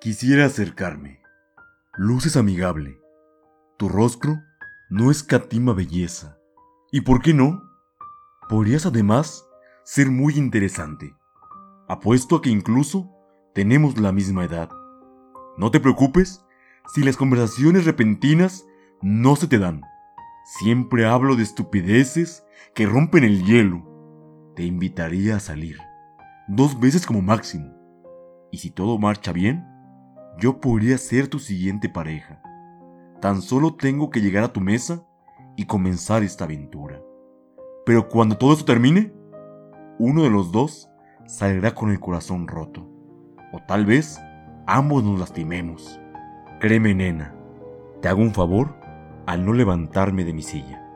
Quisiera acercarme. Luces amigable. Tu rostro no escatima belleza. ¿Y por qué no? Podrías además ser muy interesante. Apuesto a que incluso tenemos la misma edad. No te preocupes si las conversaciones repentinas no se te dan. Siempre hablo de estupideces que rompen el hielo. Te invitaría a salir. Dos veces como máximo. Y si todo marcha bien, yo podría ser tu siguiente pareja. Tan solo tengo que llegar a tu mesa y comenzar esta aventura. Pero cuando todo esto termine, uno de los dos saldrá con el corazón roto. O tal vez ambos nos lastimemos. Créeme, nena, te hago un favor al no levantarme de mi silla.